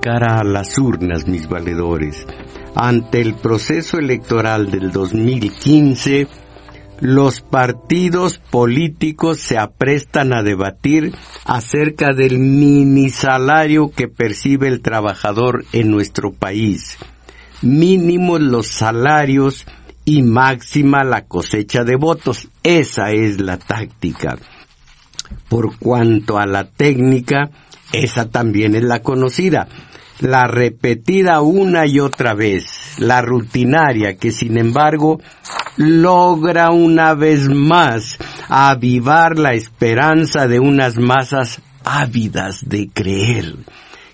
Cara a las urnas, mis valedores. Ante el proceso electoral del 2015, los partidos políticos se aprestan a debatir acerca del mini salario que percibe el trabajador en nuestro país. Mínimos los salarios y máxima la cosecha de votos. Esa es la táctica. Por cuanto a la técnica, esa también es la conocida, la repetida una y otra vez, la rutinaria que sin embargo logra una vez más avivar la esperanza de unas masas ávidas de creer,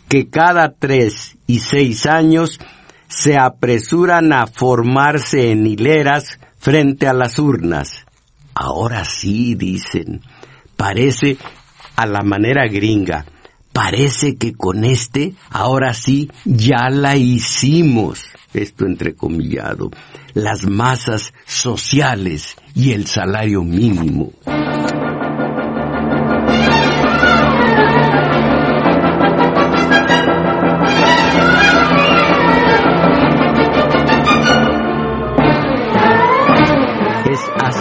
que cada tres y seis años se apresuran a formarse en hileras frente a las urnas. Ahora sí, dicen, parece a la manera gringa, parece que con este, ahora sí, ya la hicimos, esto entrecomillado, las masas sociales y el salario mínimo.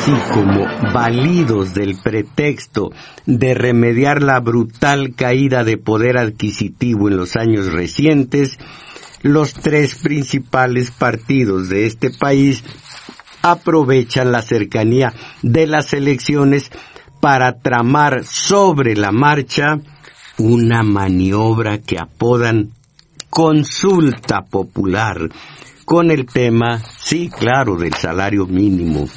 Así como validos del pretexto de remediar la brutal caída de poder adquisitivo en los años recientes, los tres principales partidos de este país aprovechan la cercanía de las elecciones para tramar sobre la marcha una maniobra que apodan consulta popular con el tema, sí, claro, del salario mínimo.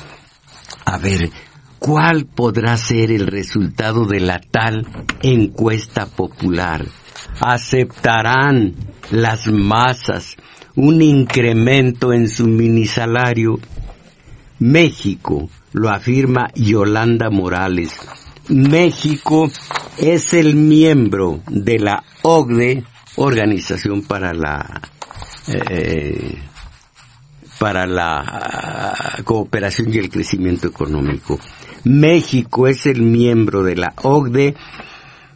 A ver, ¿cuál podrá ser el resultado de la tal encuesta popular? ¿Aceptarán las masas un incremento en su minisalario? México, lo afirma Yolanda Morales, México es el miembro de la OCDE, Organización para la eh, para la ah, cooperación y el crecimiento económico. México es el miembro de la OCDE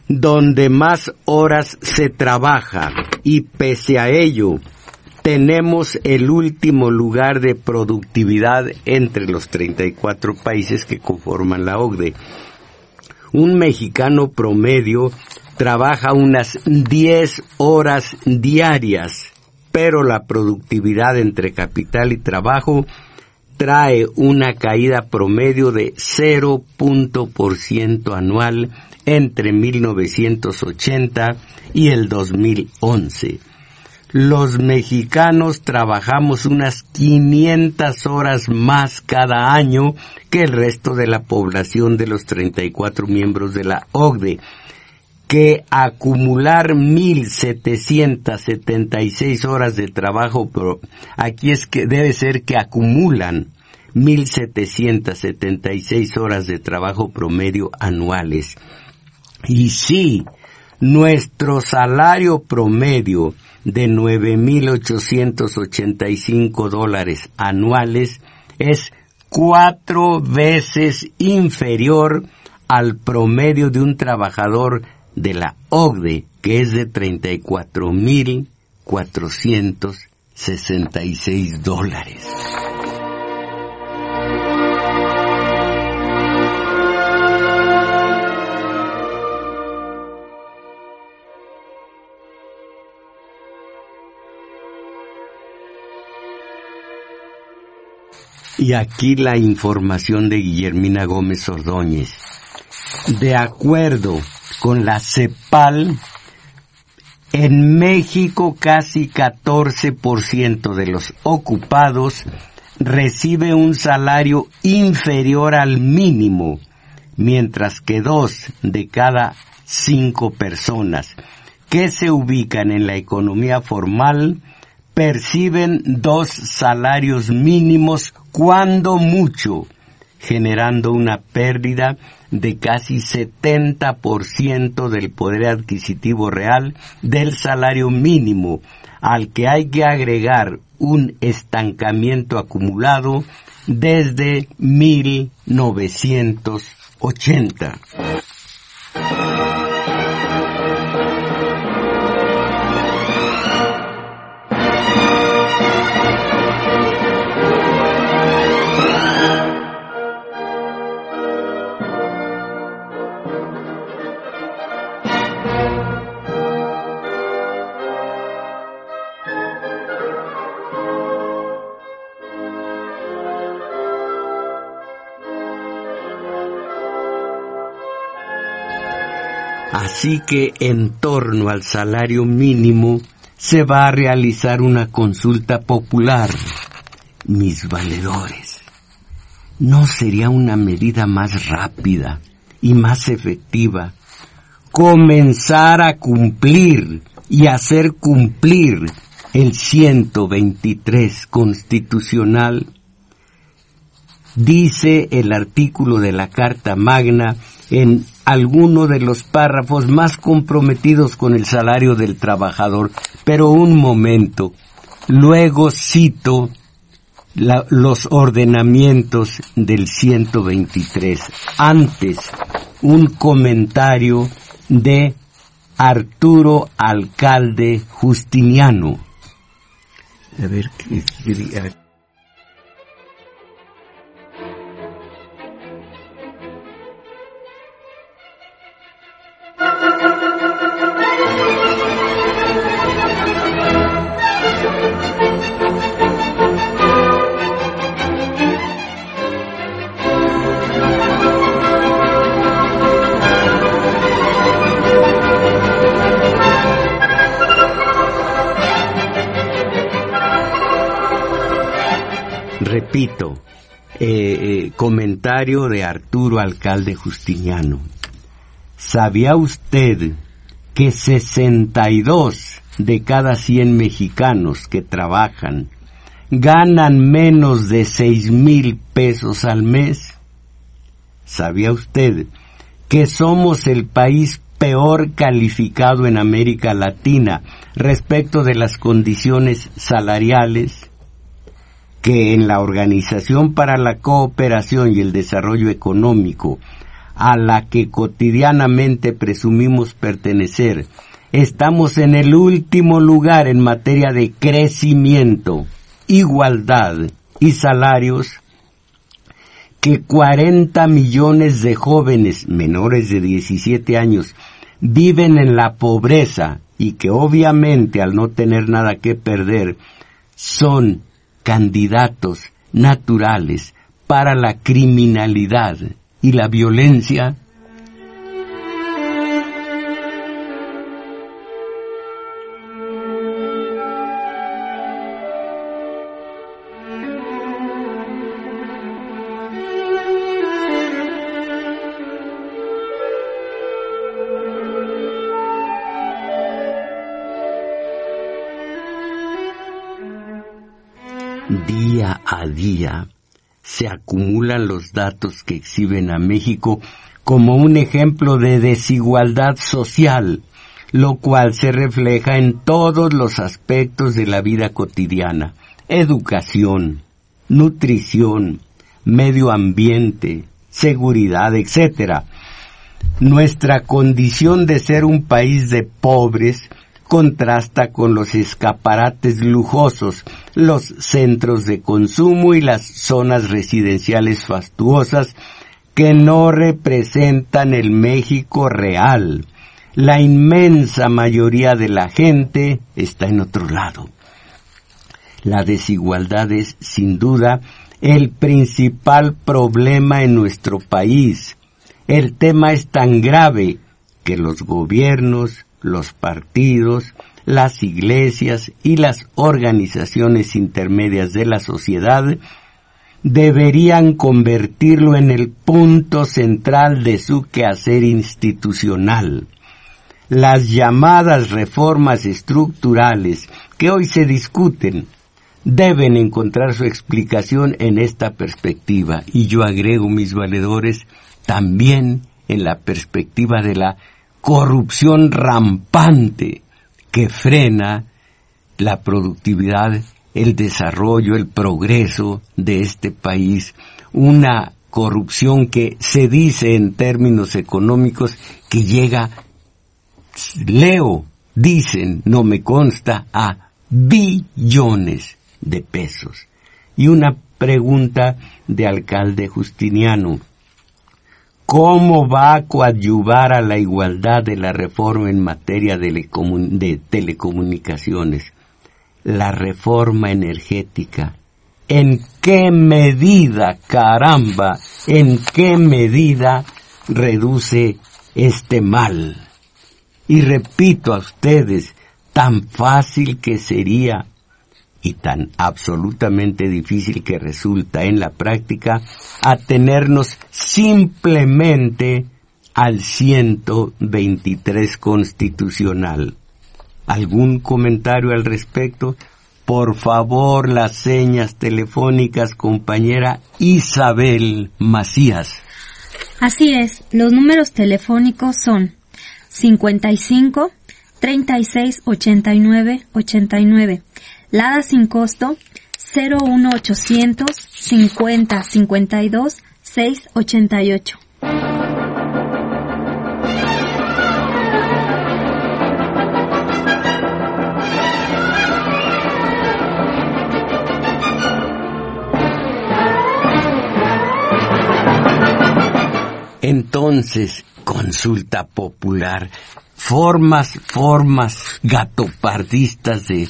donde más horas se trabaja y pese a ello tenemos el último lugar de productividad entre los 34 países que conforman la OCDE. Un mexicano promedio trabaja unas 10 horas diarias, pero la productividad entre capital y trabajo trae una caída promedio de 0.% anual entre 1980 y el 2011. Los mexicanos trabajamos unas 500 horas más cada año que el resto de la población de los 34 miembros de la OCDE, que acumular 1.776 horas de trabajo, pero aquí es que debe ser que acumulan 1.776 horas de trabajo promedio anuales. Y sí, nuestro salario promedio de 9.885 dólares anuales es cuatro veces inferior al promedio de un trabajador de la OCDE, que es de 34.466 dólares. Y aquí la información de Guillermina Gómez Ordóñez. De acuerdo con la CEPAL, en México casi 14% de los ocupados recibe un salario inferior al mínimo, mientras que dos de cada cinco personas que se ubican en la economía formal perciben dos salarios mínimos cuando mucho, generando una pérdida de casi 70% del poder adquisitivo real del salario mínimo, al que hay que agregar un estancamiento acumulado desde 1980. Así que en torno al salario mínimo se va a realizar una consulta popular. Mis valedores, ¿no sería una medida más rápida y más efectiva comenzar a cumplir y hacer cumplir el 123 constitucional? Dice el artículo de la Carta Magna en alguno de los párrafos más comprometidos con el salario del trabajador. Pero un momento, luego cito los ordenamientos del 123. Antes, un comentario de Arturo Alcalde Justiniano. A ver, ¿qué, repito, eh, eh, comentario de Arturo Alcalde Justiniano. ¿Sabía usted que 62 de cada 100 mexicanos que trabajan ganan menos de 6 mil pesos al mes? ¿Sabía usted que somos el país peor calificado en América Latina respecto de las condiciones salariales? Que en la Organización para la Cooperación y el Desarrollo Económico, a la que cotidianamente presumimos pertenecer, estamos en el último lugar en materia de crecimiento, igualdad y salarios que 40 millones de jóvenes menores de 17 años viven en la pobreza y que obviamente al no tener nada que perder son candidatos naturales para la criminalidad y la violencia a día se acumulan los datos que exhiben a México como un ejemplo de desigualdad social, lo cual se refleja en todos los aspectos de la vida cotidiana, educación, nutrición, medio ambiente, seguridad, etc. Nuestra condición de ser un país de pobres contrasta con los escaparates lujosos, los centros de consumo y las zonas residenciales fastuosas que no representan el México real. La inmensa mayoría de la gente está en otro lado. La desigualdad es, sin duda, el principal problema en nuestro país. El tema es tan grave que los gobiernos, los partidos, las iglesias y las organizaciones intermedias de la sociedad deberían convertirlo en el punto central de su quehacer institucional. Las llamadas reformas estructurales que hoy se discuten deben encontrar su explicación en esta perspectiva y yo agrego mis valedores también en la perspectiva de la corrupción rampante que frena la productividad, el desarrollo, el progreso de este país, una corrupción que se dice en términos económicos que llega, leo, dicen, no me consta, a billones de pesos. Y una pregunta de alcalde Justiniano. ¿Cómo va a coadyuvar a la igualdad de la reforma en materia de, telecomunicaciones? La reforma energética. ¿En qué medida, caramba, en qué medida reduce este mal? Y repito a ustedes, tan fácil que sería y tan absolutamente difícil que resulta en la práctica atenernos simplemente al 123 constitucional. ¿Algún comentario al respecto? Por favor, las señas telefónicas, compañera Isabel Macías. Así es, los números telefónicos son 55 36 89 89 Lada sin costo 01800 50 52 688. Entonces, consulta popular, formas, formas gatopardistas de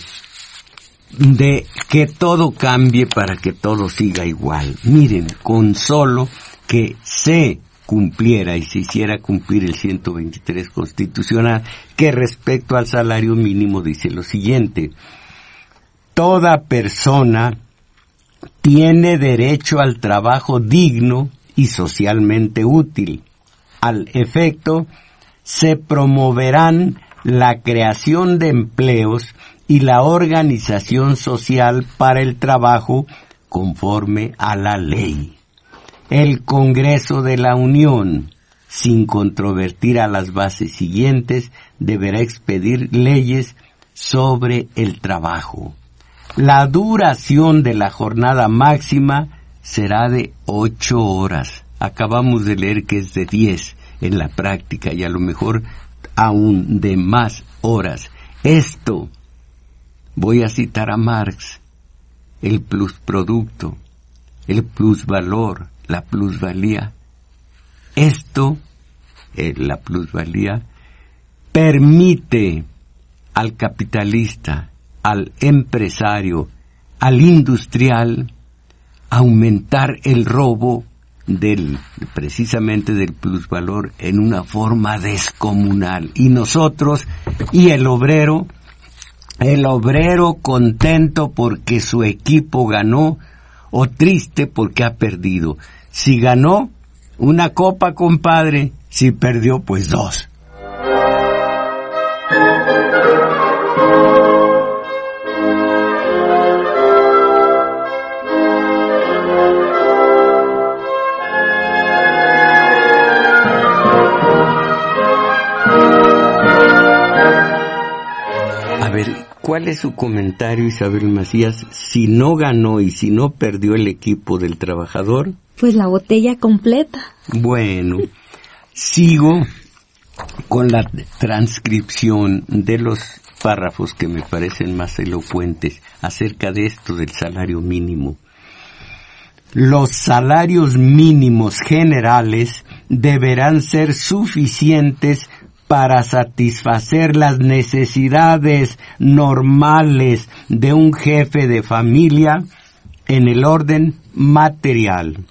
de que todo cambie para que todo siga igual. Miren, con solo que se cumpliera y se hiciera cumplir el 123 constitucional, que respecto al salario mínimo dice lo siguiente, toda persona tiene derecho al trabajo digno y socialmente útil. Al efecto, se promoverán la creación de empleos y la organización social para el trabajo conforme a la ley. El Congreso de la Unión, sin controvertir a las bases siguientes, deberá expedir leyes sobre el trabajo. La duración de la jornada máxima será de ocho horas. Acabamos de leer que es de diez en la práctica y a lo mejor aún de más horas. Esto, voy a citar a Marx, el plusproducto, el plusvalor, la plusvalía. Esto, eh, la plusvalía, permite al capitalista, al empresario, al industrial, aumentar el robo del precisamente del plusvalor en una forma descomunal y nosotros y el obrero el obrero contento porque su equipo ganó o triste porque ha perdido. Si ganó una copa compadre si perdió pues dos ¿Cuál es su comentario, Isabel Macías, si no ganó y si no perdió el equipo del trabajador? Pues la botella completa. Bueno, sigo con la transcripción de los párrafos que me parecen más elocuentes acerca de esto del salario mínimo. Los salarios mínimos generales deberán ser suficientes para satisfacer las necesidades normales de un jefe de familia en el orden material,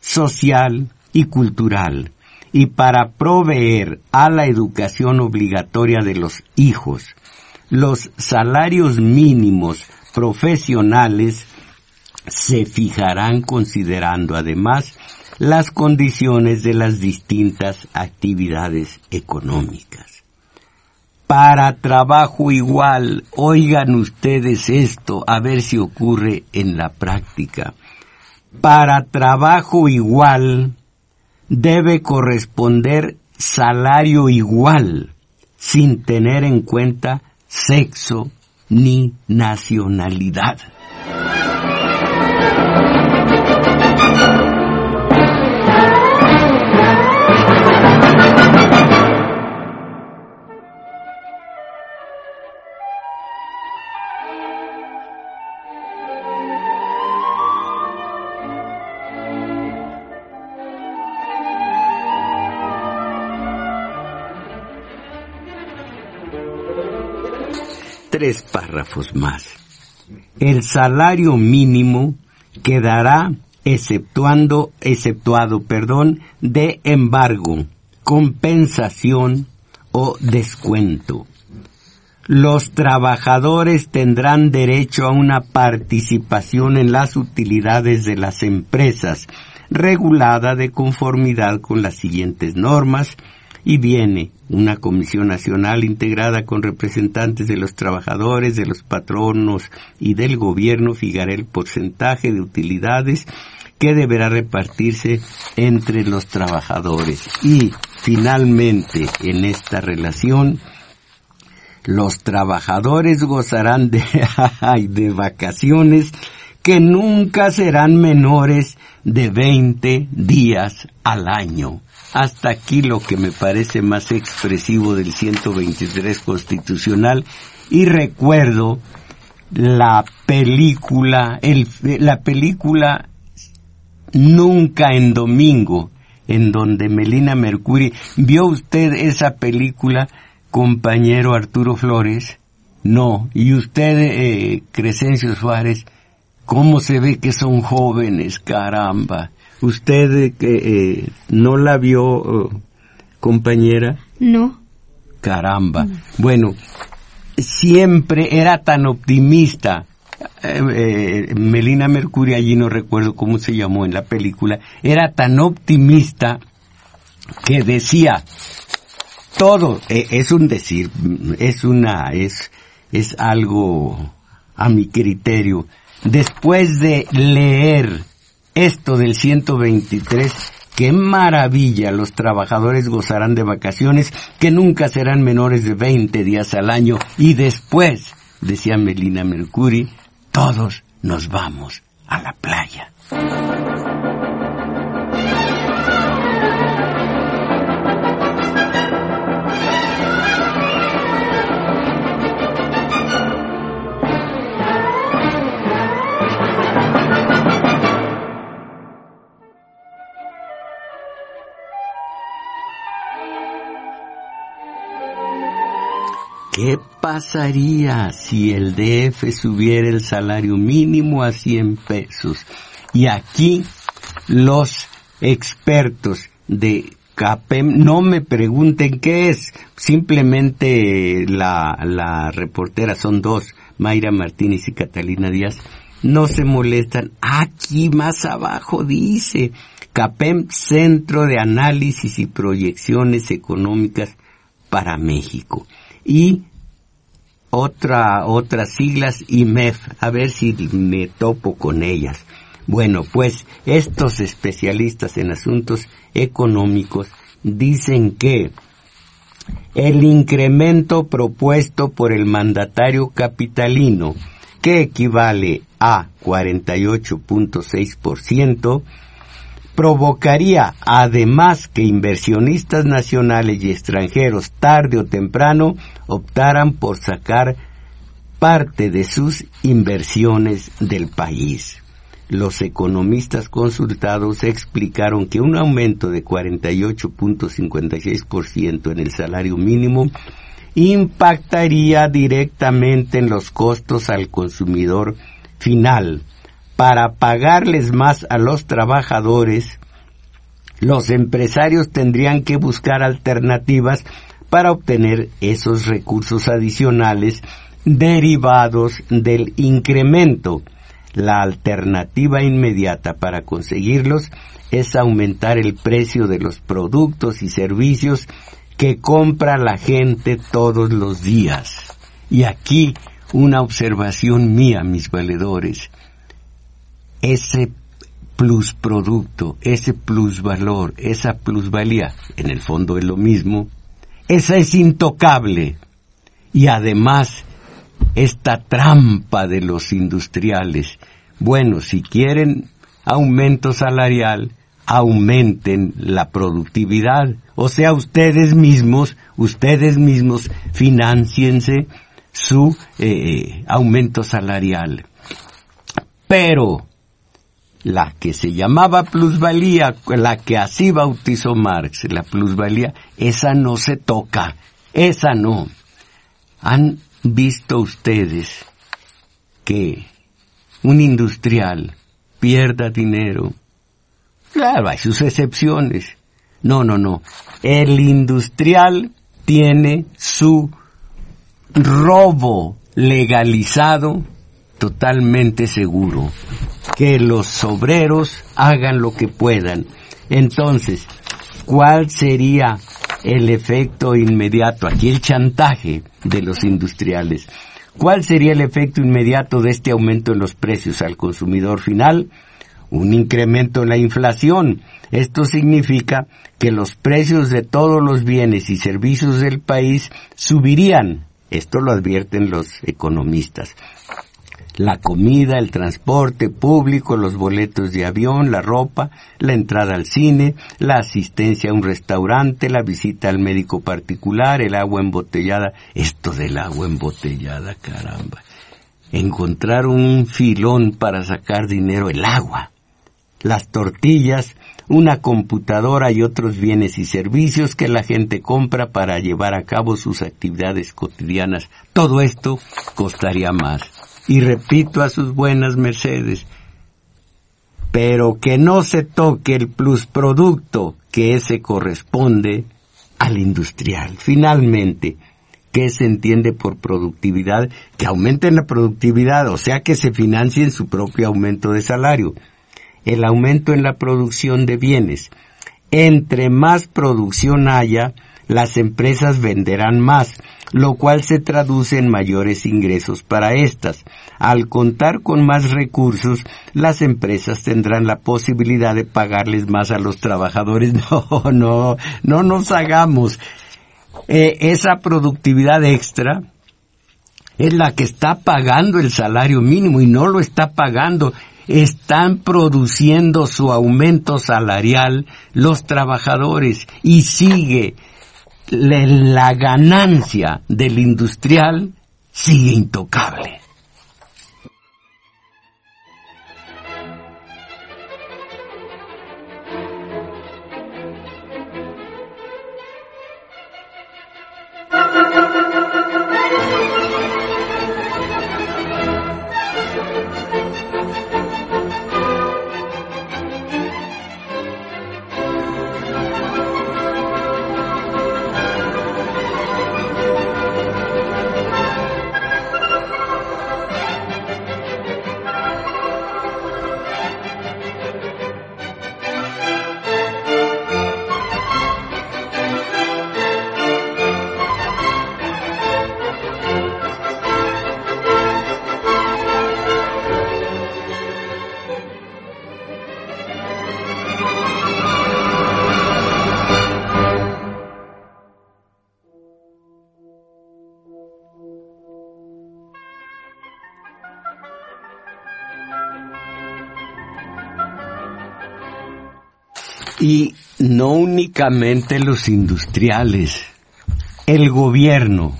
social y cultural, y para proveer a la educación obligatoria de los hijos. Los salarios mínimos profesionales se fijarán considerando además las condiciones de las distintas actividades económicas. Para trabajo igual, oigan ustedes esto, a ver si ocurre en la práctica. Para trabajo igual debe corresponder salario igual, sin tener en cuenta sexo ni nacionalidad. Tres párrafos más. El salario mínimo quedará exceptuando, exceptuado, perdón, de embargo, compensación o descuento. Los trabajadores tendrán derecho a una participación en las utilidades de las empresas, regulada de conformidad con las siguientes normas, y viene una comisión nacional integrada con representantes de los trabajadores, de los patronos y del gobierno fijará el porcentaje de utilidades que deberá repartirse entre los trabajadores. Y finalmente en esta relación los trabajadores gozarán de, de vacaciones que nunca serán menores de 20 días al año. Hasta aquí lo que me parece más expresivo del 123 constitucional y recuerdo la película, el, la película Nunca en Domingo, en donde Melina Mercury, ¿vio usted esa película, compañero Arturo Flores? No, y usted, eh, Crescencio Suárez, ¿cómo se ve que son jóvenes, caramba? ¿Usted que eh, no la vio, oh, compañera? No. Caramba. Bueno, siempre era tan optimista. Eh, eh, Melina Mercury, allí no recuerdo cómo se llamó en la película, era tan optimista que decía, todo, es un decir, es una, es, es algo a mi criterio. Después de leer esto del 123, qué maravilla, los trabajadores gozarán de vacaciones que nunca serán menores de 20 días al año y después, decía Melina Mercury, todos nos vamos a la playa. ¿Qué pasaría si el DF subiera el salario mínimo a 100 pesos? Y aquí los expertos de CAPEM no me pregunten qué es, simplemente la, la reportera son dos, Mayra Martínez y Catalina Díaz, no se molestan. Aquí más abajo dice, CAPEM, Centro de Análisis y Proyecciones Económicas para México. Y otra, otras siglas, IMEF, a ver si me topo con ellas. Bueno, pues estos especialistas en asuntos económicos dicen que el incremento propuesto por el mandatario capitalino, que equivale a 48.6%, provocaría además que inversionistas nacionales y extranjeros tarde o temprano optaran por sacar parte de sus inversiones del país. Los economistas consultados explicaron que un aumento de 48.56% en el salario mínimo impactaría directamente en los costos al consumidor final, para pagarles más a los trabajadores, los empresarios tendrían que buscar alternativas para obtener esos recursos adicionales derivados del incremento. La alternativa inmediata para conseguirlos es aumentar el precio de los productos y servicios que compra la gente todos los días. Y aquí una observación mía, mis valedores ese plusproducto, ese plusvalor, esa plusvalía, en el fondo es lo mismo, esa es intocable. Y además, esta trampa de los industriales, bueno, si quieren aumento salarial, aumenten la productividad. O sea, ustedes mismos, ustedes mismos financiense su eh, eh, aumento salarial. Pero la que se llamaba plusvalía, la que así bautizó Marx, la plusvalía, esa no se toca, esa no. ¿Han visto ustedes que un industrial pierda dinero? Claro, hay sus excepciones. No, no, no. El industrial tiene su robo legalizado totalmente seguro que los obreros hagan lo que puedan. Entonces, ¿cuál sería el efecto inmediato? Aquí el chantaje de los industriales. ¿Cuál sería el efecto inmediato de este aumento en los precios al consumidor final? Un incremento en la inflación. Esto significa que los precios de todos los bienes y servicios del país subirían. Esto lo advierten los economistas la comida, el transporte público, los boletos de avión, la ropa, la entrada al cine, la asistencia a un restaurante, la visita al médico particular, el agua embotellada. Esto del agua embotellada, caramba. Encontrar un filón para sacar dinero, el agua. Las tortillas, una computadora y otros bienes y servicios que la gente compra para llevar a cabo sus actividades cotidianas. Todo esto costaría más y repito a sus buenas mercedes, pero que no se toque el plusproducto que ese corresponde al industrial. Finalmente, ¿qué se entiende por productividad? Que aumenten la productividad, o sea que se financien su propio aumento de salario. El aumento en la producción de bienes. Entre más producción haya, las empresas venderán más, lo cual se traduce en mayores ingresos para estas. Al contar con más recursos, las empresas tendrán la posibilidad de pagarles más a los trabajadores. No, no, no nos hagamos. Eh, esa productividad extra es la que está pagando el salario mínimo y no lo está pagando están produciendo su aumento salarial los trabajadores y sigue la ganancia del industrial sigue intocable. Y no únicamente los industriales, el gobierno,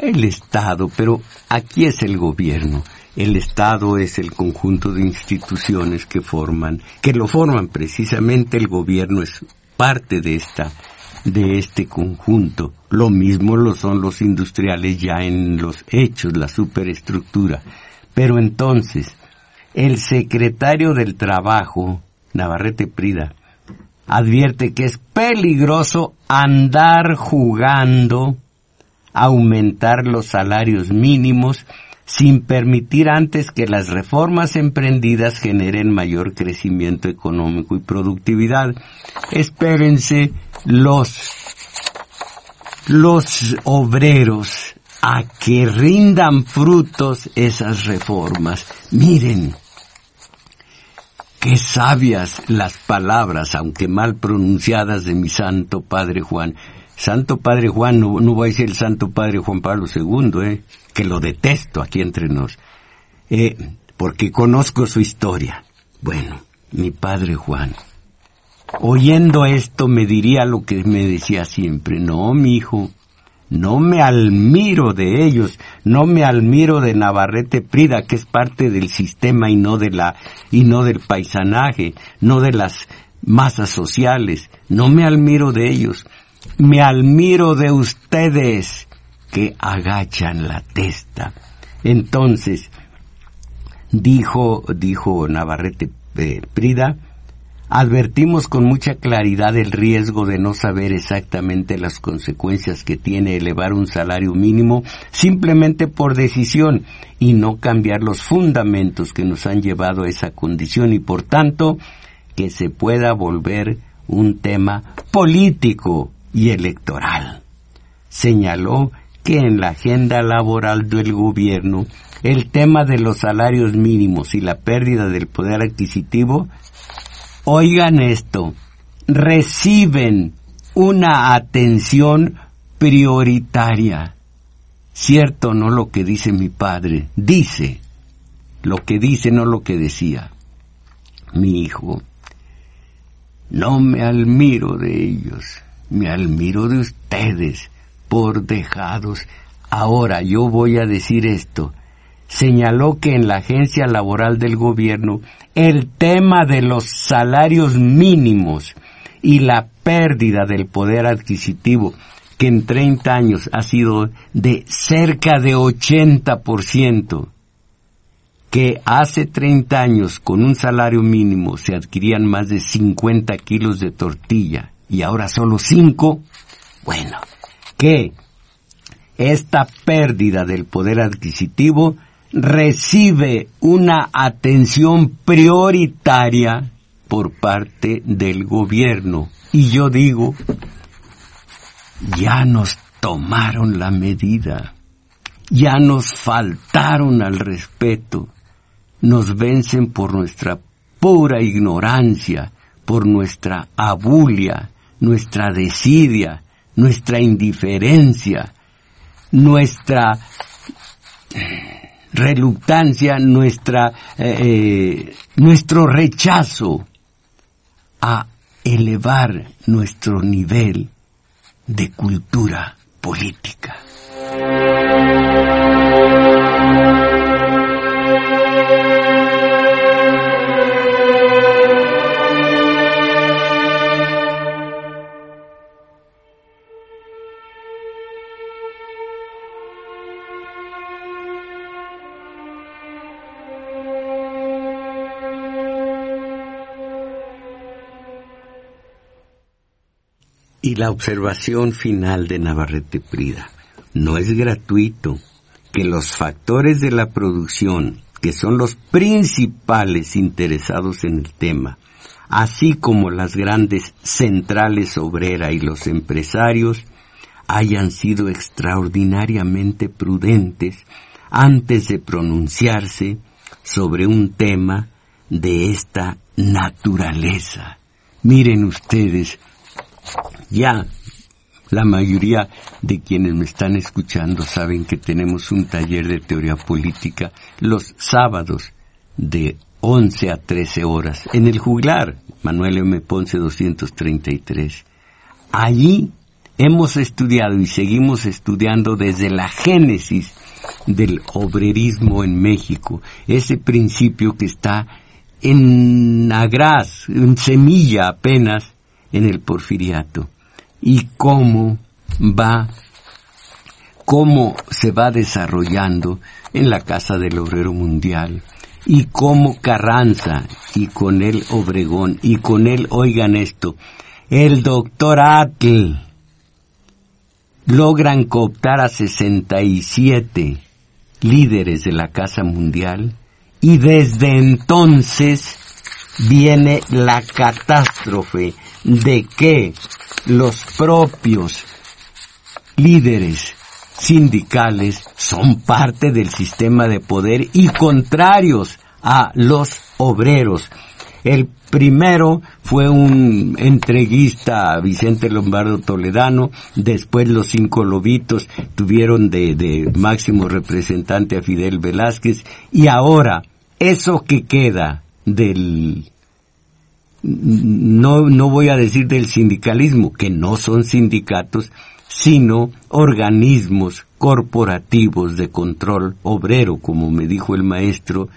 el Estado, pero aquí es el gobierno. El Estado es el conjunto de instituciones que forman, que lo forman precisamente el gobierno es parte de esta, de este conjunto. Lo mismo lo son los industriales ya en los hechos, la superestructura. Pero entonces, el secretario del Trabajo, Navarrete Prida, advierte que es peligroso andar jugando, aumentar los salarios mínimos, sin permitir antes que las reformas emprendidas generen mayor crecimiento económico y productividad. Espérense los, los obreros a que rindan frutos esas reformas. Miren, qué sabias las palabras, aunque mal pronunciadas de mi santo Padre Juan. Santo Padre Juan, no, no voy a decir el Santo Padre Juan Pablo II, eh, que lo detesto aquí entre nos, eh, porque conozco su historia. Bueno, mi Padre Juan, oyendo esto me diría lo que me decía siempre, no, mi hijo, no me admiro de ellos, no me admiro de Navarrete Prida, que es parte del sistema y no de la, y no del paisanaje, no de las masas sociales, no me admiro de ellos, me admiro de ustedes que agachan la testa. Entonces, dijo, dijo Navarrete eh, Prida, advertimos con mucha claridad el riesgo de no saber exactamente las consecuencias que tiene elevar un salario mínimo simplemente por decisión y no cambiar los fundamentos que nos han llevado a esa condición y por tanto que se pueda volver un tema político y electoral. Señaló que en la agenda laboral del gobierno el tema de los salarios mínimos y la pérdida del poder adquisitivo, oigan esto, reciben una atención prioritaria. Cierto, no lo que dice mi padre, dice lo que dice, no lo que decía. Mi hijo, no me admiro de ellos me admiro de ustedes por dejados. Ahora yo voy a decir esto. Señaló que en la agencia laboral del gobierno el tema de los salarios mínimos y la pérdida del poder adquisitivo que en 30 años ha sido de cerca de 80%, que hace 30 años con un salario mínimo se adquirían más de 50 kilos de tortilla y ahora solo cinco, bueno, que esta pérdida del poder adquisitivo recibe una atención prioritaria por parte del gobierno. Y yo digo, ya nos tomaron la medida, ya nos faltaron al respeto, nos vencen por nuestra pura ignorancia, por nuestra abulia, nuestra desidia, nuestra indiferencia, nuestra reluctancia, nuestra, eh, eh, nuestro rechazo a elevar nuestro nivel de cultura política. La observación final de Navarrete Prida. No es gratuito que los factores de la producción, que son los principales interesados en el tema, así como las grandes centrales obreras y los empresarios, hayan sido extraordinariamente prudentes antes de pronunciarse sobre un tema de esta naturaleza. Miren ustedes, ya la mayoría de quienes me están escuchando saben que tenemos un taller de teoría política los sábados de 11 a 13 horas. En el juglar, Manuel M. Ponce 233. Allí hemos estudiado y seguimos estudiando desde la génesis del obrerismo en México, ese principio que está en agraz, en semilla apenas en el porfiriato, y cómo va, cómo se va desarrollando en la Casa del Obrero Mundial, y cómo Carranza, y con él Obregón, y con él, oigan esto, el doctor Atl, logran cooptar a 67 líderes de la Casa Mundial y desde entonces viene la catástrofe de que los propios líderes sindicales son parte del sistema de poder y contrarios a los obreros. El primero fue un entreguista Vicente Lombardo Toledano, después los cinco lobitos tuvieron de, de máximo representante a Fidel Velázquez y ahora eso que queda del no, no voy a decir del sindicalismo, que no son sindicatos, sino organismos corporativos de control obrero, como me dijo el maestro,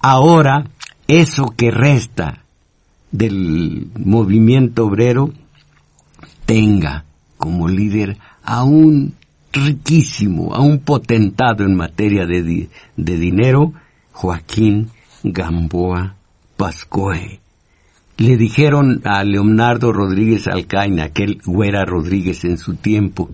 ahora eso que resta del movimiento obrero tenga como líder a un riquísimo, a un potentado en materia de, de dinero, Joaquín Gamboa Pascoe. Le dijeron a Leonardo Rodríguez Alcaina, aquel güera Rodríguez en su tiempo,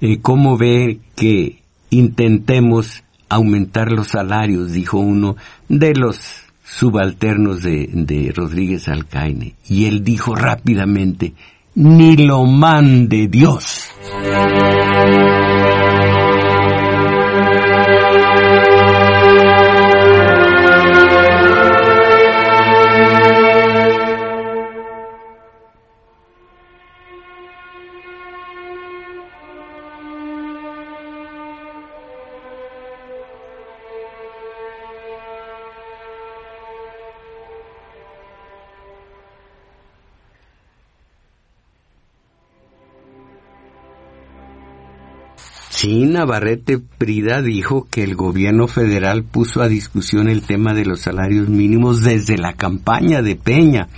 eh, ¿cómo ve que intentemos aumentar los salarios, dijo uno, de los subalternos de, de Rodríguez Alcaine. Y él dijo rápidamente, ni lo mande Dios. Sí, Navarrete Prida dijo que el gobierno federal puso a discusión el tema de los salarios mínimos desde la campaña de Peña,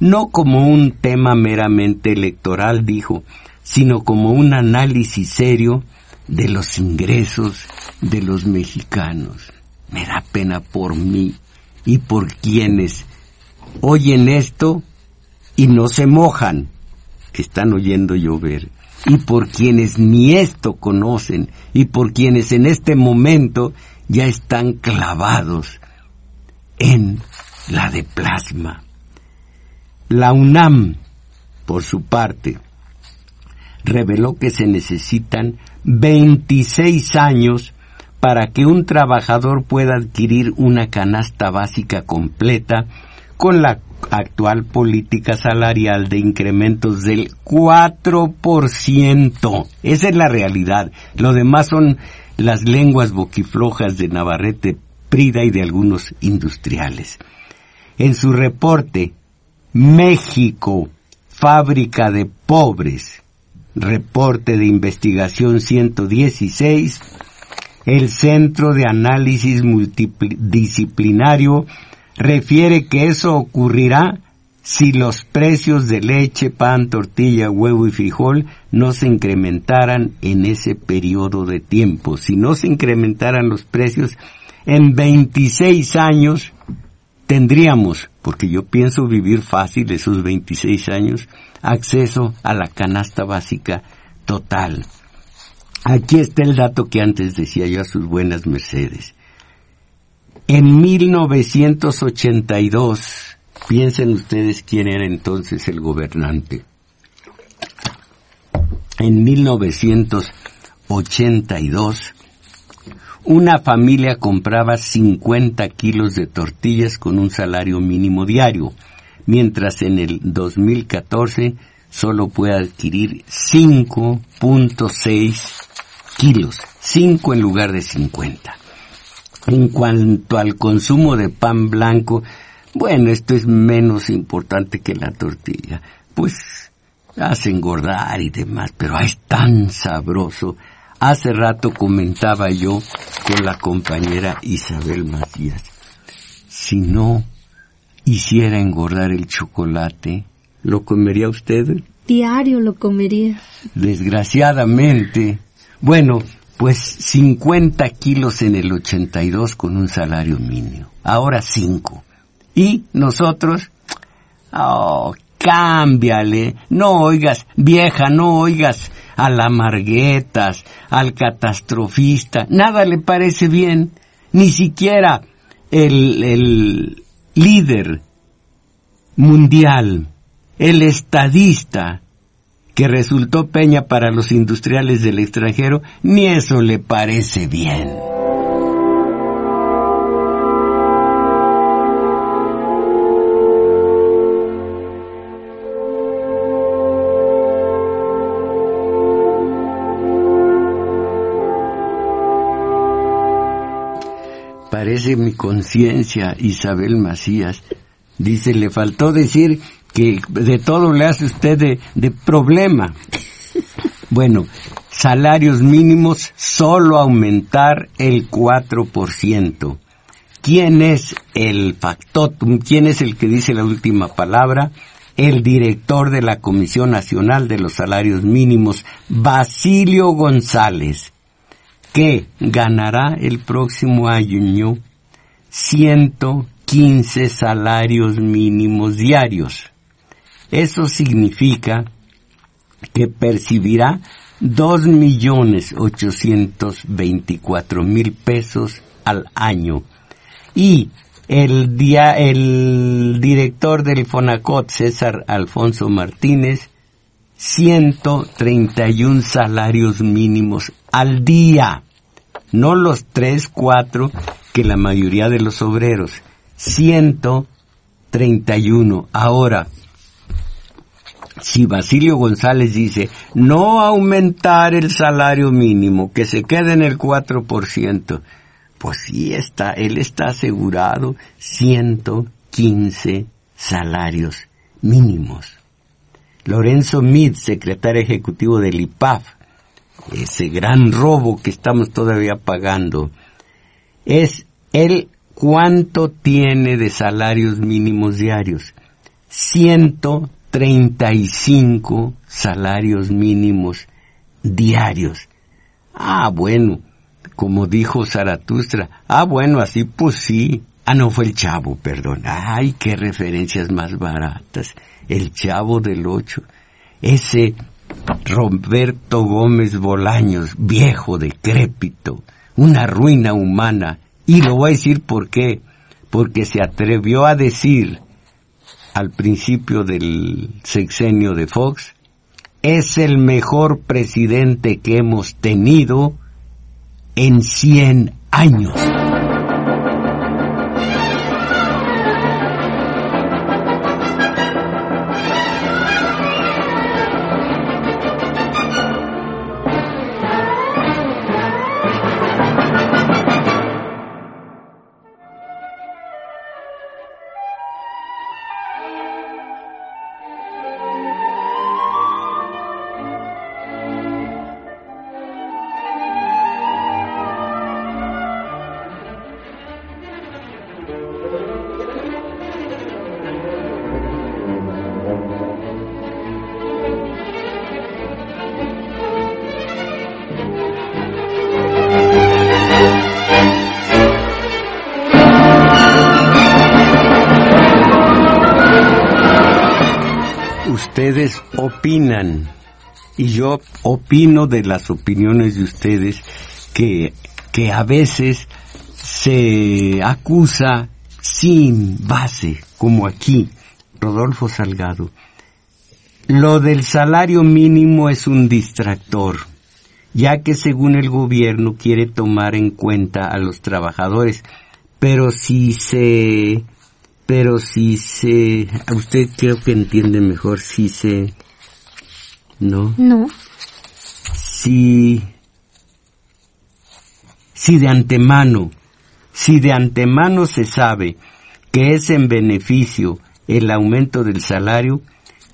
no como un tema meramente electoral, dijo, sino como un análisis serio de los ingresos de los mexicanos. Me da pena por mí y por quienes oyen esto y no se mojan. Están oyendo llover y por quienes ni esto conocen y por quienes en este momento ya están clavados en la de plasma. La UNAM, por su parte, reveló que se necesitan 26 años para que un trabajador pueda adquirir una canasta básica completa con la actual política salarial de incrementos del 4%. Esa es la realidad. Lo demás son las lenguas boquiflojas de Navarrete Prida y de algunos industriales. En su reporte, México, fábrica de pobres, reporte de investigación 116, el Centro de Análisis Multidisciplinario refiere que eso ocurrirá si los precios de leche, pan, tortilla, huevo y frijol no se incrementaran en ese periodo de tiempo. Si no se incrementaran los precios, en 26 años tendríamos, porque yo pienso vivir fácil esos 26 años, acceso a la canasta básica total. Aquí está el dato que antes decía yo a sus buenas mercedes. En 1982, piensen ustedes quién era entonces el gobernante. En 1982, una familia compraba 50 kilos de tortillas con un salario mínimo diario, mientras en el 2014 solo puede adquirir 5.6 kilos, 5 en lugar de 50. En cuanto al consumo de pan blanco, bueno, esto es menos importante que la tortilla. Pues hace engordar y demás, pero es tan sabroso. Hace rato comentaba yo con la compañera Isabel Macías, si no hiciera engordar el chocolate, ¿lo comería usted? Diario lo comería. Desgraciadamente. Bueno, pues 50 kilos en el 82 con un salario mínimo. Ahora 5. Y nosotros, oh, cámbiale. No oigas, vieja, no oigas a la marguetas, al catastrofista. Nada le parece bien. Ni siquiera el, el líder mundial, el estadista, que resultó peña para los industriales del extranjero, ni eso le parece bien. Parece mi conciencia, Isabel Macías. Dice, le faltó decir que de todo le hace usted de, problema. Bueno, salarios mínimos solo aumentar el 4%. ¿Quién es el factotum? ¿Quién es el que dice la última palabra? El director de la Comisión Nacional de los Salarios Mínimos, Basilio González, que ganará el próximo año 115 salarios mínimos diarios. Eso significa que percibirá dos millones ochocientos veinticuatro mil pesos al año. Y el, día, el director del FONACOT, César Alfonso Martínez, 131 salarios mínimos al día. No los tres, cuatro que la mayoría de los obreros. 131. Ahora, si Basilio González dice no aumentar el salario mínimo, que se quede en el 4%, pues sí está, él está asegurado 115 salarios mínimos. Lorenzo Mid, secretario ejecutivo del IPAF, ese gran robo que estamos todavía pagando, es él cuánto tiene de salarios mínimos diarios. 135 salarios mínimos diarios. Ah, bueno, como dijo Zaratustra. Ah, bueno, así pues sí. Ah, no fue el chavo, perdón. Ay, qué referencias más baratas. El chavo del ocho. Ese Roberto Gómez Bolaños, viejo, decrépito, una ruina humana. Y lo voy a decir por qué. Porque se atrevió a decir al principio del sexenio de Fox, es el mejor presidente que hemos tenido en 100 años. Y yo opino de las opiniones de ustedes que, que a veces se acusa sin base, como aquí, Rodolfo Salgado. Lo del salario mínimo es un distractor, ya que según el gobierno quiere tomar en cuenta a los trabajadores, pero si se pero si se... Usted creo que entiende mejor si se... ¿No? No. Si... Si de antemano Si de antemano se sabe que es en beneficio el aumento del salario,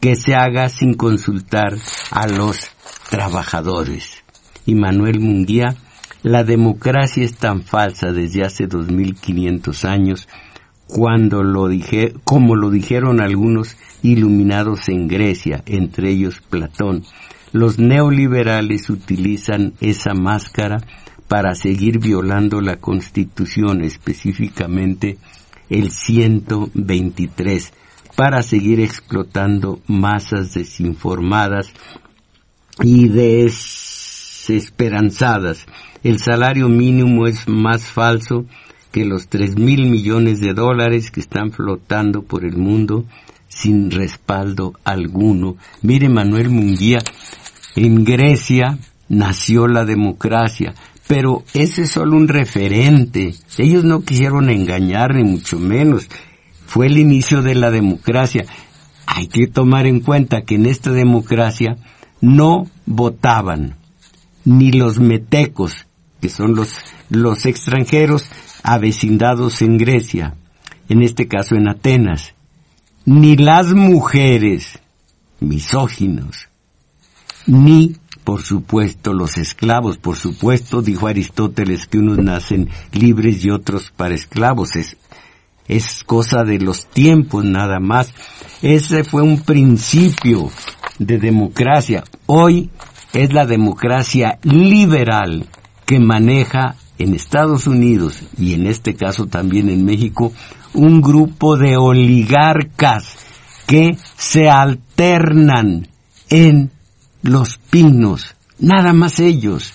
que se haga sin consultar a los trabajadores. Y Manuel Munguía, la democracia es tan falsa desde hace 2500 años, cuando lo dije, como lo dijeron algunos iluminados en Grecia, entre ellos Platón. Los neoliberales utilizan esa máscara para seguir violando la Constitución, específicamente el 123, para seguir explotando masas desinformadas y desesperanzadas. El salario mínimo es más falso que los tres mil millones de dólares que están flotando por el mundo sin respaldo alguno. Mire Manuel Munguía, en Grecia nació la democracia, pero ese es solo un referente. Ellos no quisieron engañar ni mucho menos. Fue el inicio de la democracia. Hay que tomar en cuenta que en esta democracia no votaban ni los metecos, que son los, los extranjeros avecindados en Grecia, en este caso en Atenas, ni las mujeres misóginos, ni, por supuesto, los esclavos. Por supuesto, dijo Aristóteles que unos nacen libres y otros para esclavos. Es, es cosa de los tiempos nada más. Ese fue un principio de democracia. Hoy es la democracia liberal que maneja en Estados Unidos y en este caso también en México un grupo de oligarcas que se alternan en los pinos, nada más ellos.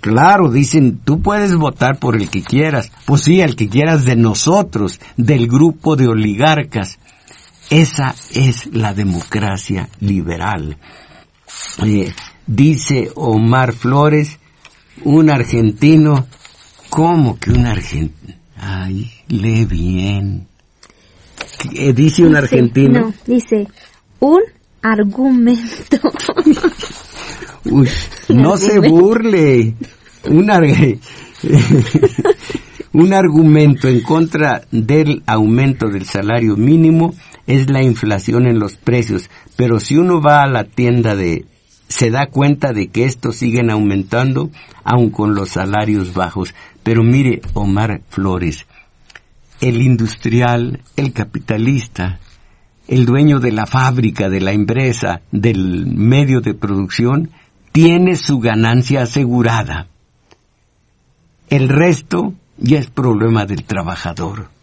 Claro, dicen, tú puedes votar por el que quieras. Pues sí, el que quieras de nosotros, del grupo de oligarcas. Esa es la democracia liberal. Eh, dice Omar Flores, un argentino, ¿cómo que un argentino? Ay, lee bien. Eh, dice un argentino. No, dice un argumento. Uy, no se burle. Un, un argumento en contra del aumento del salario mínimo es la inflación en los precios. Pero si uno va a la tienda de se da cuenta de que estos siguen aumentando aun con los salarios bajos. Pero mire, Omar Flores, el industrial, el capitalista, el dueño de la fábrica, de la empresa, del medio de producción, tiene su ganancia asegurada. El resto ya es problema del trabajador.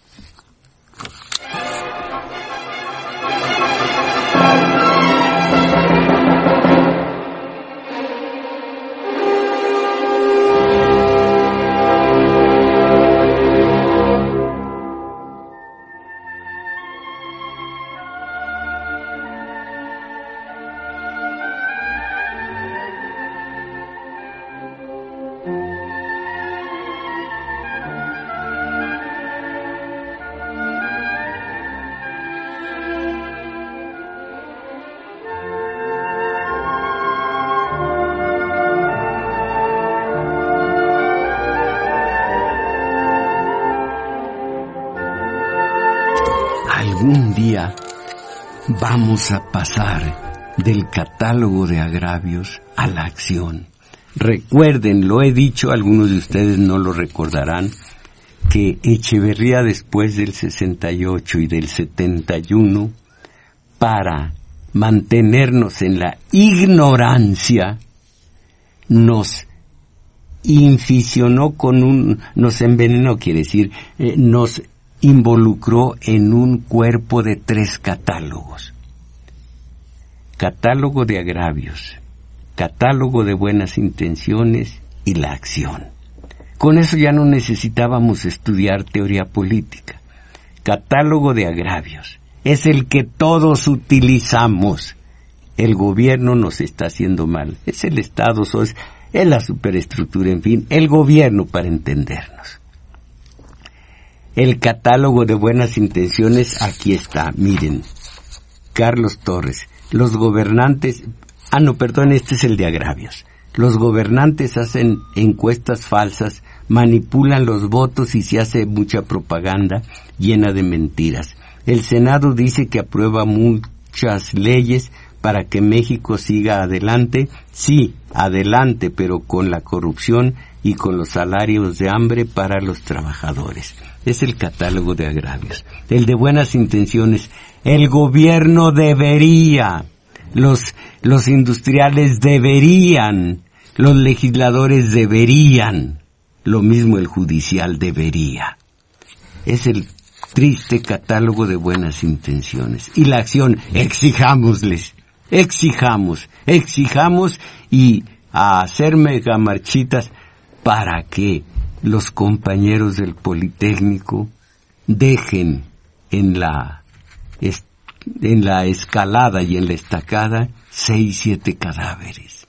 Vamos a pasar del catálogo de agravios a la acción. Recuerden, lo he dicho, algunos de ustedes no lo recordarán, que Echeverría después del 68 y del 71, para mantenernos en la ignorancia, nos inficionó con un, nos envenenó, quiere decir, eh, nos involucró en un cuerpo de tres catálogos. Catálogo de agravios, catálogo de buenas intenciones y la acción. Con eso ya no necesitábamos estudiar teoría política. Catálogo de agravios es el que todos utilizamos. El gobierno nos está haciendo mal. Es el Estado, es, es la superestructura, en fin, el gobierno para entendernos. El catálogo de buenas intenciones aquí está, miren. Carlos Torres, los gobernantes, ah no, perdón, este es el de agravios. Los gobernantes hacen encuestas falsas manipulan los votos y se hace mucha propaganda llena de mentiras. El Senado dice que aprueba muchas leyes para que México siga adelante. Sí, adelante, pero con la corrupción y con los salarios de hambre para los trabajadores. Es el catálogo de agravios. El de buenas intenciones. El gobierno debería, los, los industriales deberían, los legisladores deberían, lo mismo el judicial debería. Es el triste catálogo de buenas intenciones. Y la acción, exijámosles, exijamos, exijamos y a hacer megamarchitas para que los compañeros del Politécnico dejen en la, en la escalada y en la estacada seis, siete cadáveres.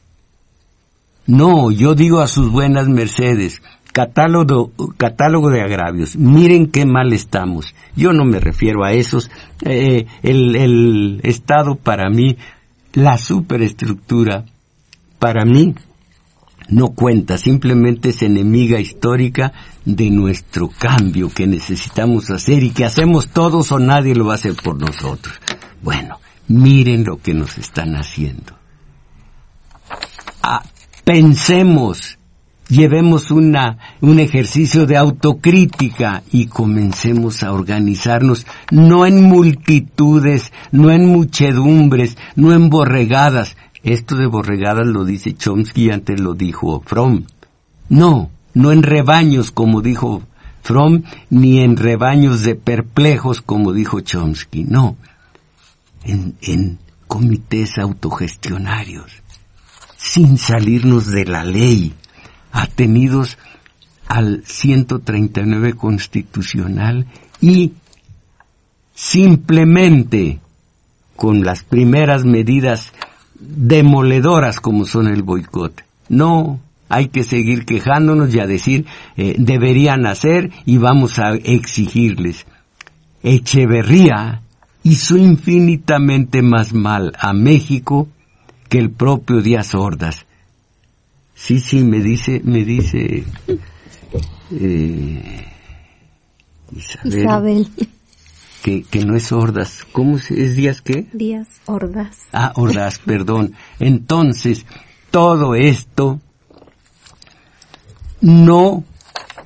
No, yo digo a sus buenas mercedes, catálogo, catálogo de agravios. Miren qué mal estamos. Yo no me refiero a esos. Eh, el, el Estado para mí, la superestructura, para mí, no cuenta, simplemente es enemiga histórica de nuestro cambio que necesitamos hacer y que hacemos todos o nadie lo va a hacer por nosotros. Bueno, miren lo que nos están haciendo. Ah, pensemos, llevemos una, un ejercicio de autocrítica y comencemos a organizarnos no en multitudes, no en muchedumbres, no en borregadas. Esto de borregadas lo dice Chomsky, antes lo dijo Fromm. No, no en rebaños como dijo Fromm, ni en rebaños de perplejos como dijo Chomsky, no, en, en comités autogestionarios, sin salirnos de la ley, atenidos al 139 constitucional y simplemente con las primeras medidas demoledoras como son el boicot. No, hay que seguir quejándonos y a decir eh, deberían hacer y vamos a exigirles. Echeverría hizo infinitamente más mal a México que el propio Díaz Ordaz. Sí, sí, me dice, me dice eh, Isabel. Que, que, no es Ordaz. ¿Cómo es Díaz qué? Díaz Ordaz. Ah, Ordaz, perdón. Entonces, todo esto no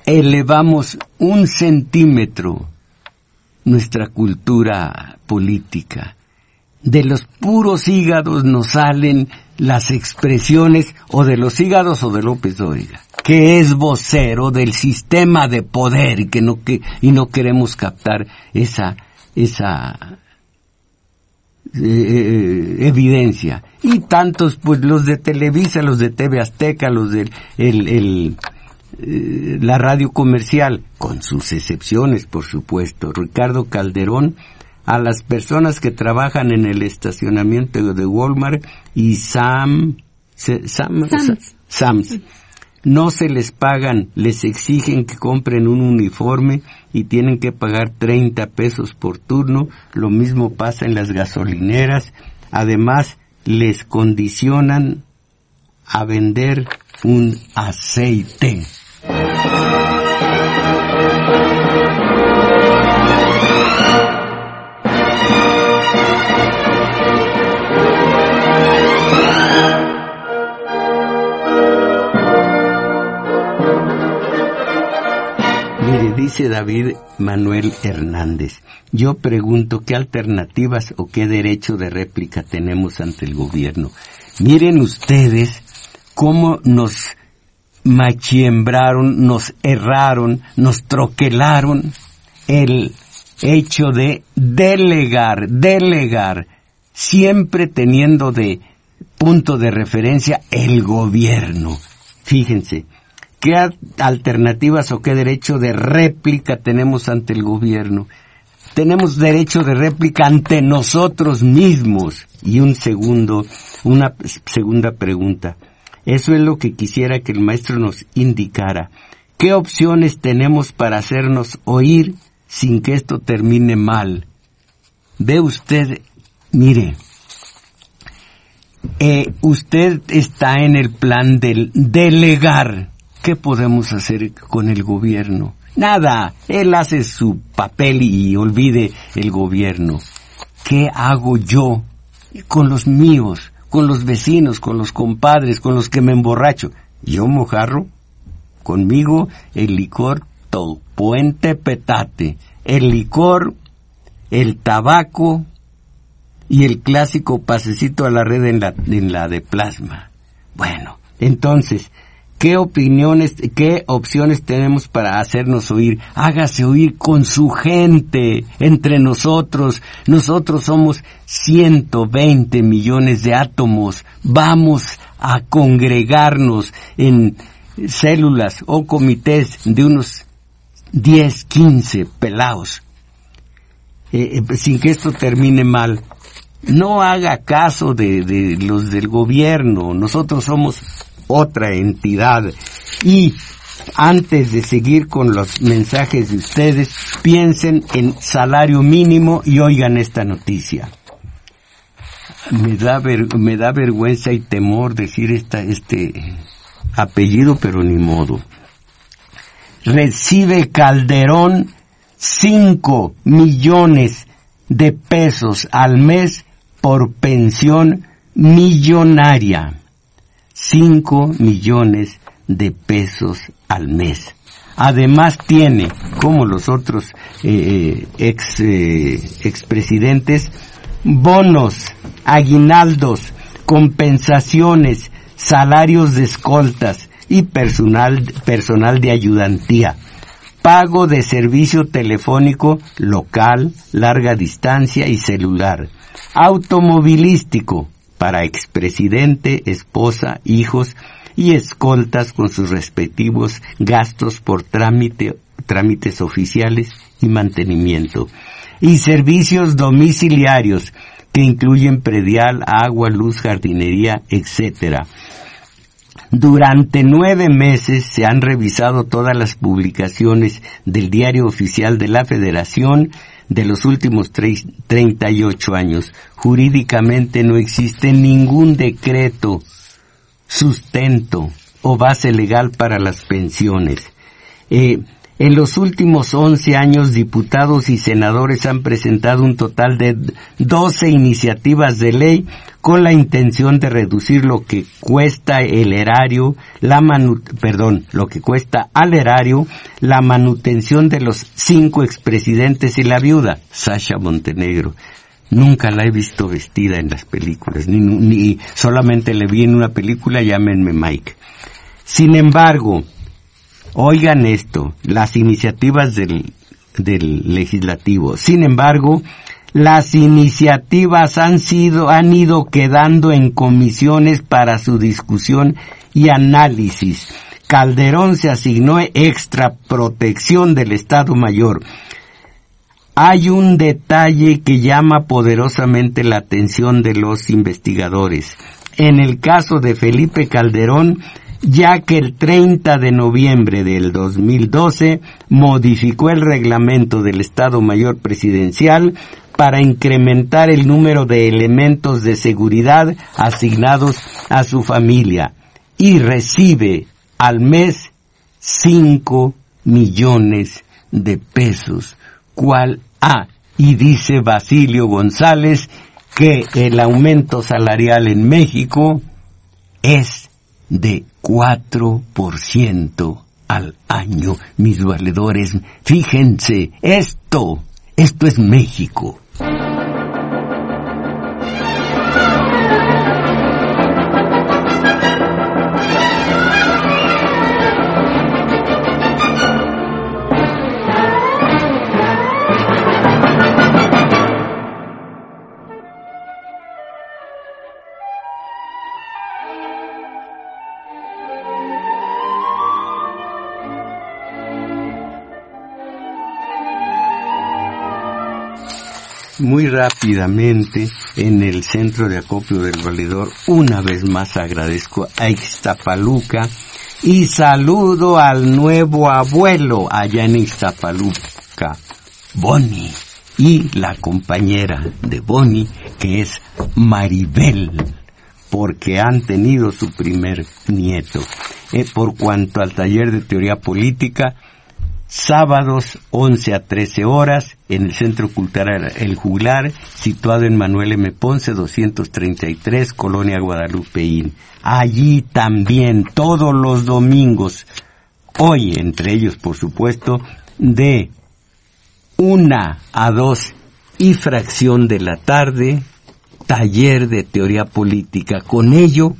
elevamos un centímetro nuestra cultura política. De los puros hígados nos salen las expresiones o de los hígados o de López Dóriga, que es vocero del sistema de poder y que no que y no queremos captar esa esa eh, evidencia y tantos pues los de Televisa, los de TV Azteca, los del el, el eh, la radio comercial, con sus excepciones, por supuesto. Ricardo Calderón, a las personas que trabajan en el estacionamiento de Walmart y Sam, Sam, Sams. No se les pagan, les exigen que compren un uniforme y tienen que pagar 30 pesos por turno. Lo mismo pasa en las gasolineras. Además, les condicionan a vender un aceite. Dice David Manuel Hernández, yo pregunto qué alternativas o qué derecho de réplica tenemos ante el gobierno. Miren ustedes cómo nos machiembraron, nos erraron, nos troquelaron el hecho de delegar, delegar, siempre teniendo de punto de referencia el gobierno. Fíjense, ¿qué alternativas o qué derecho de réplica tenemos ante el gobierno? Tenemos derecho de réplica ante nosotros mismos. Y un segundo, una segunda pregunta. Eso es lo que quisiera que el maestro nos indicara. ¿Qué opciones tenemos para hacernos oír sin que esto termine mal? Ve usted, mire, eh, usted está en el plan del delegar. ¿Qué podemos hacer con el gobierno? Nada, él hace su papel y olvide el gobierno. ¿Qué hago yo con los míos, con los vecinos, con los compadres, con los que me emborracho? Yo mojarro, conmigo el licor todo, puente petate, el licor, el tabaco y el clásico pasecito a la red en la, en la de plasma. Bueno, entonces, ¿Qué opiniones, qué opciones tenemos para hacernos oír? Hágase oír con su gente, entre nosotros. Nosotros somos 120 millones de átomos. Vamos a congregarnos en células o comités de unos 10, 15 pelados. Eh, eh, sin que esto termine mal. No haga caso de, de los del gobierno. Nosotros somos otra entidad. Y antes de seguir con los mensajes de ustedes, piensen en salario mínimo y oigan esta noticia. Me da, me da vergüenza y temor decir esta, este apellido, pero ni modo. Recibe Calderón 5 millones de pesos al mes por pensión millonaria. 5 millones de pesos al mes. Además tiene, como los otros eh, eh ex eh, expresidentes, bonos, aguinaldos, compensaciones, salarios de escoltas y personal, personal de ayudantía, pago de servicio telefónico local, larga distancia y celular, automovilístico, para expresidente, esposa, hijos y escoltas con sus respectivos gastos por trámite, trámites oficiales y mantenimiento. Y servicios domiciliarios que incluyen predial, agua, luz, jardinería, etc. Durante nueve meses se han revisado todas las publicaciones del Diario Oficial de la Federación de los últimos 38 años. Jurídicamente no existe ningún decreto, sustento o base legal para las pensiones. Eh, en los últimos 11 años, diputados y senadores han presentado un total de 12 iniciativas de ley con la intención de reducir lo que cuesta el erario, la manu perdón, lo que cuesta al erario la manutención de los cinco expresidentes y la viuda, Sasha Montenegro. Nunca la he visto vestida en las películas, ni, ni solamente le vi en una película, llámenme Mike. Sin embargo, Oigan esto, las iniciativas del, del legislativo. Sin embargo, las iniciativas han sido, han ido quedando en comisiones para su discusión y análisis. Calderón se asignó extra protección del Estado Mayor. Hay un detalle que llama poderosamente la atención de los investigadores. En el caso de Felipe Calderón, ya que el 30 de noviembre del 2012 modificó el reglamento del Estado Mayor Presidencial para incrementar el número de elementos de seguridad asignados a su familia y recibe al mes 5 millones de pesos. ¿Cuál A? Y dice Basilio González que el aumento salarial en México es de 4% al año, mis valedores. Fíjense, esto, esto es México. Muy rápidamente en el centro de acopio del valedor. Una vez más agradezco a Ixtapaluca y saludo al nuevo abuelo allá en Ixtapaluca, Bonnie, y la compañera de Bonnie, que es Maribel. porque han tenido su primer nieto. Eh, por cuanto al taller de teoría política, sábados 11 a 13 horas en el Centro Cultural El Juglar, situado en Manuel M. Ponce 233, Colonia Guadalupeín. Allí también todos los domingos, hoy entre ellos por supuesto, de una a dos y fracción de la tarde, taller de teoría política. Con ello,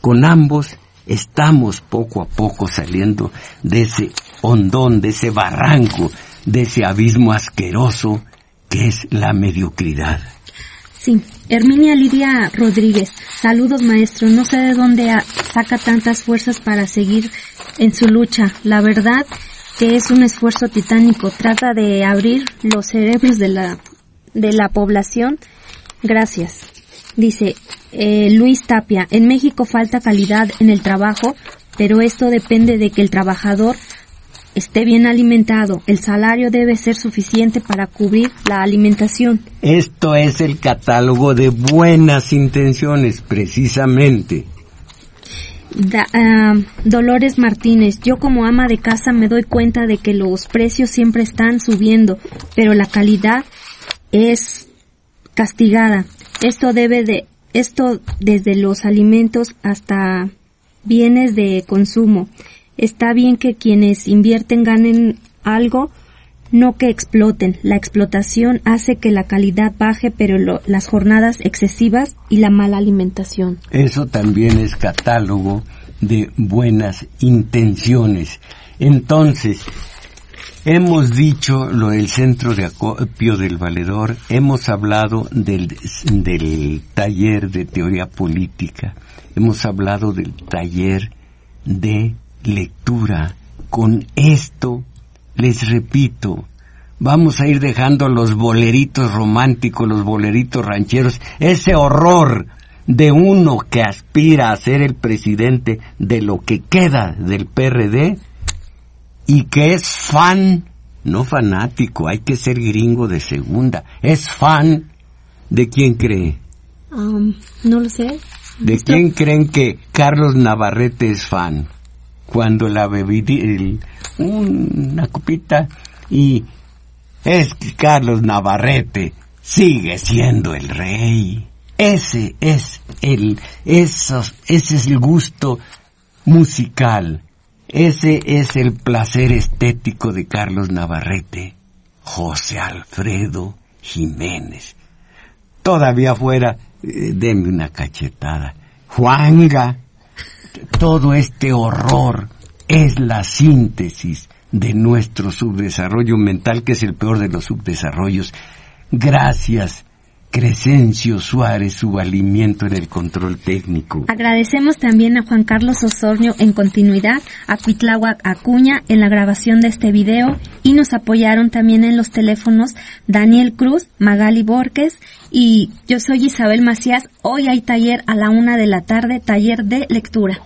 con ambos, estamos poco a poco saliendo de ese hondón, de ese barranco, de ese abismo asqueroso que es la mediocridad. Sí, Herminia Lidia Rodríguez, saludos maestro, no sé de dónde saca tantas fuerzas para seguir en su lucha. La verdad que es un esfuerzo titánico, trata de abrir los cerebros de la, de la población. Gracias. Dice eh, Luis Tapia, en México falta calidad en el trabajo, pero esto depende de que el trabajador esté bien alimentado. El salario debe ser suficiente para cubrir la alimentación. Esto es el catálogo de buenas intenciones, precisamente. Ah, Dolores Martínez, yo como ama de casa me doy cuenta de que los precios siempre están subiendo, pero la calidad es castigada. Esto debe de, esto desde los alimentos hasta bienes de consumo. Está bien que quienes invierten ganen algo, no que exploten. La explotación hace que la calidad baje, pero las jornadas excesivas y la mala alimentación. Eso también es catálogo de buenas intenciones. Entonces, hemos dicho lo del centro de acopio del valedor, hemos hablado del, del taller de teoría política, hemos hablado del taller de lectura. Con esto, les repito, vamos a ir dejando los boleritos románticos, los boleritos rancheros, ese horror de uno que aspira a ser el presidente de lo que queda del PRD y que es fan, no fanático, hay que ser gringo de segunda, es fan de quién cree. Um, no lo sé. ¿De quién creen que Carlos Navarrete es fan? Cuando la bebí una copita y es que Carlos Navarrete sigue siendo el rey. Ese es el, esos, ese es el gusto musical. Ese es el placer estético de Carlos Navarrete. José Alfredo Jiménez. Todavía fuera, eh, denme una cachetada. Juanga todo este horror es la síntesis de nuestro subdesarrollo mental, que es el peor de los subdesarrollos. Gracias, Crescencio Suárez, su valimiento en el control técnico. Agradecemos también a Juan Carlos Osornio en continuidad, a Cuitláhuac Acuña en la grabación de este video y nos apoyaron también en los teléfonos Daniel Cruz, Magali Borges y yo soy Isabel Macías. Hoy hay taller a la una de la tarde, taller de lectura.